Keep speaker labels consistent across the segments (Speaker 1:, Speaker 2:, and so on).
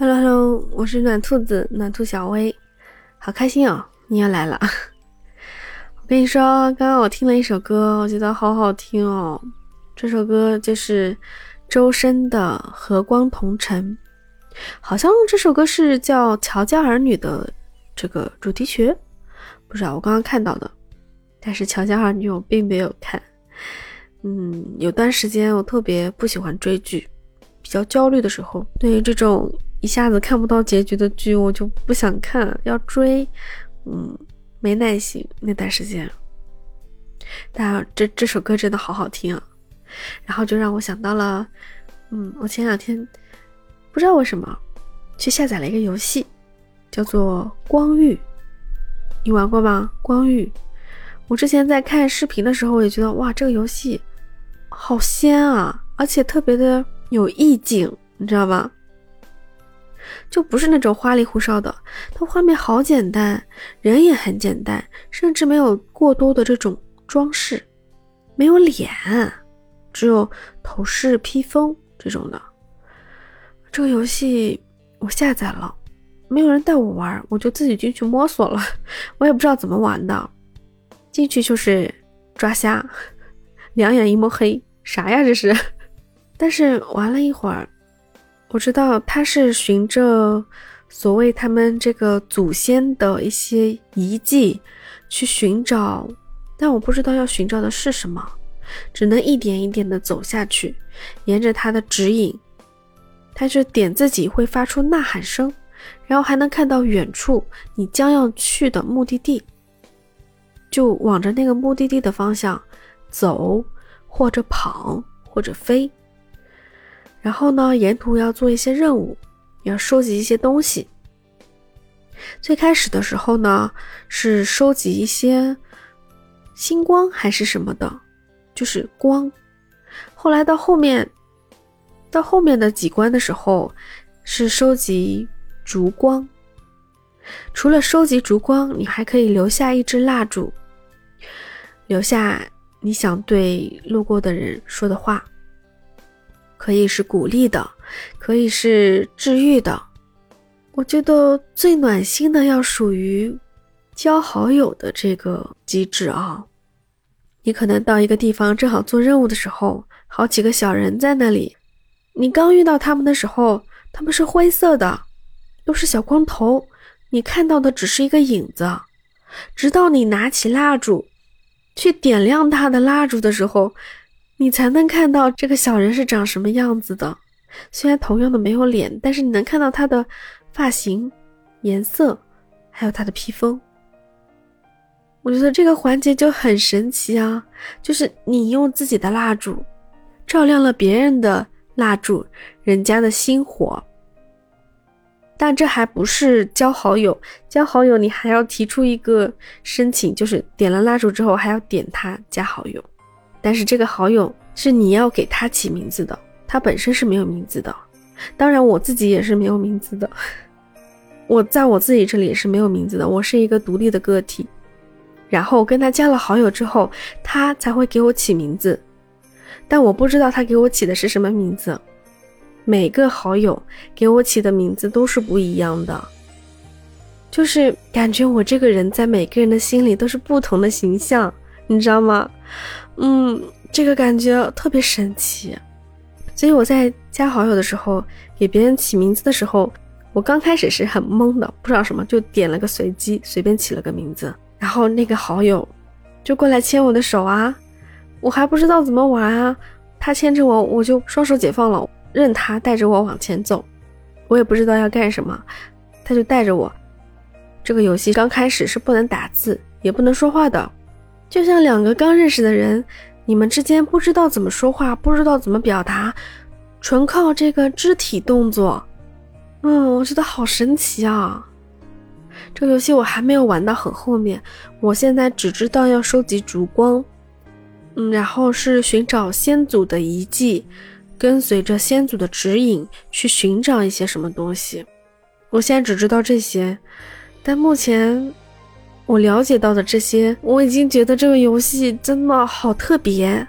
Speaker 1: Hello Hello，我是暖兔子暖兔小薇，好开心哦，你也来了。我跟你说，刚刚我听了一首歌，我觉得好好听哦。这首歌就是周深的《和光同尘》，好像这首歌是叫《乔家儿女》的这个主题曲，不知道我刚刚看到的。但是《乔家儿女》我并没有看。嗯，有段时间我特别不喜欢追剧，比较焦虑的时候，对于这种一下子看不到结局的剧，我就不想看，要追，嗯，没耐心那段时间。但这这首歌真的好好听啊，然后就让我想到了，嗯，我前两天不知道为什么去下载了一个游戏，叫做《光遇》，你玩过吗？《光遇》，我之前在看视频的时候，我也觉得哇，这个游戏。好仙啊，而且特别的有意境，你知道吗？就不是那种花里胡哨的，它画面好简单，人也很简单，甚至没有过多的这种装饰，没有脸，只有头饰披风这种的。这个游戏我下载了，没有人带我玩，我就自己进去摸索了，我也不知道怎么玩的，进去就是抓瞎。两眼一抹黑，啥呀这是？但是玩了一会儿，我知道他是循着所谓他们这个祖先的一些遗迹去寻找，但我不知道要寻找的是什么，只能一点一点的走下去，沿着他的指引，他就点自己会发出呐喊声，然后还能看到远处你将要去的目的地，就往着那个目的地的方向。走，或者跑，或者飞。然后呢，沿途要做一些任务，要收集一些东西。最开始的时候呢，是收集一些星光还是什么的，就是光。后来到后面，到后面的几关的时候，是收集烛光。除了收集烛光，你还可以留下一支蜡烛，留下。你想对路过的人说的话，可以是鼓励的，可以是治愈的。我觉得最暖心的要属于交好友的这个机制啊。你可能到一个地方正好做任务的时候，好几个小人在那里。你刚遇到他们的时候，他们是灰色的，都是小光头，你看到的只是一个影子，直到你拿起蜡烛。去点亮他的蜡烛的时候，你才能看到这个小人是长什么样子的。虽然同样的没有脸，但是你能看到他的发型、颜色，还有他的披风。我觉得这个环节就很神奇啊！就是你用自己的蜡烛照亮了别人的蜡烛，人家的心火。但这还不是交好友，交好友你还要提出一个申请，就是点了蜡烛之后还要点他加好友。但是这个好友是你要给他起名字的，他本身是没有名字的。当然我自己也是没有名字的，我在我自己这里也是没有名字的，我是一个独立的个体。然后跟他加了好友之后，他才会给我起名字，但我不知道他给我起的是什么名字。每个好友给我起的名字都是不一样的，就是感觉我这个人在每个人的心里都是不同的形象，你知道吗？嗯，这个感觉特别神奇。所以我在加好友的时候，给别人起名字的时候，我刚开始是很懵的，不知道什么，就点了个随机，随便起了个名字，然后那个好友就过来牵我的手啊，我还不知道怎么玩啊，他牵着我，我就双手解放了。任他带着我往前走，我也不知道要干什么，他就带着我。这个游戏刚开始是不能打字，也不能说话的，就像两个刚认识的人，你们之间不知道怎么说话，不知道怎么表达，纯靠这个肢体动作。嗯，我觉得好神奇啊！这个游戏我还没有玩到很后面，我现在只知道要收集烛光，嗯，然后是寻找先祖的遗迹。跟随着先祖的指引去寻找一些什么东西，我现在只知道这些，但目前我了解到的这些，我已经觉得这个游戏真的好特别，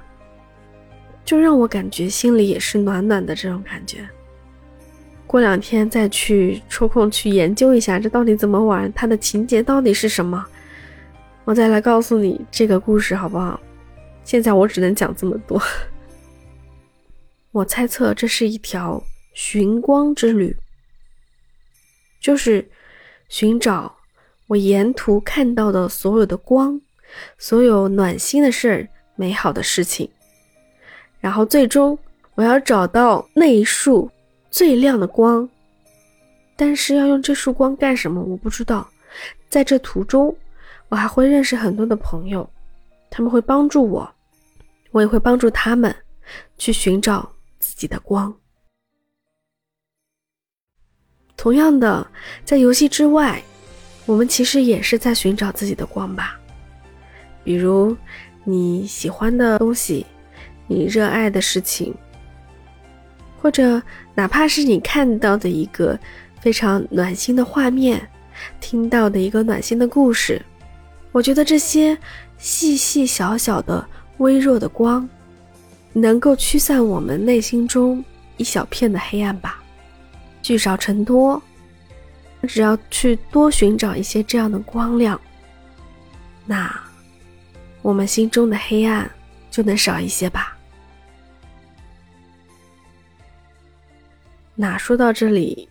Speaker 1: 就让我感觉心里也是暖暖的这种感觉。过两天再去抽空去研究一下，这到底怎么玩，它的情节到底是什么，我再来告诉你这个故事好不好？现在我只能讲这么多。我猜测这是一条寻光之旅，就是寻找我沿途看到的所有的光，所有暖心的事儿、美好的事情，然后最终我要找到那一束。最亮的光，但是要用这束光干什么？我不知道。在这途中，我还会认识很多的朋友，他们会帮助我，我也会帮助他们去寻找自己的光。同样的，在游戏之外，我们其实也是在寻找自己的光吧。比如你喜欢的东西，你热爱的事情。或者哪怕是你看到的一个非常暖心的画面，听到的一个暖心的故事，我觉得这些细细小小的微弱的光，能够驱散我们内心中一小片的黑暗吧。聚少成多，只要去多寻找一些这样的光亮，那我们心中的黑暗就能少一些吧。那说到这里，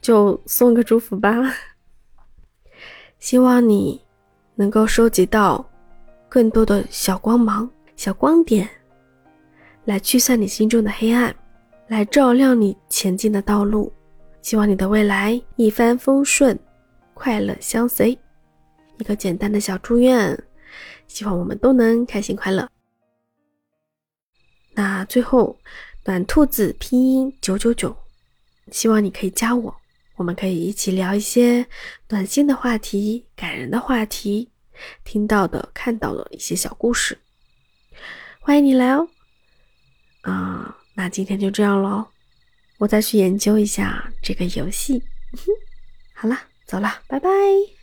Speaker 1: 就送个祝福吧。希望你能够收集到更多的小光芒、小光点，来驱散你心中的黑暗，来照亮你前进的道路。希望你的未来一帆风顺，快乐相随。一个简单的小祝愿，希望我们都能开心快乐。那最后，暖兔子拼音九九九。希望你可以加我，我们可以一起聊一些暖心的话题、感人的话题，听到的、看到的一些小故事。欢迎你来哦！啊，那今天就这样喽，我再去研究一下这个游戏。好了，走了，拜拜。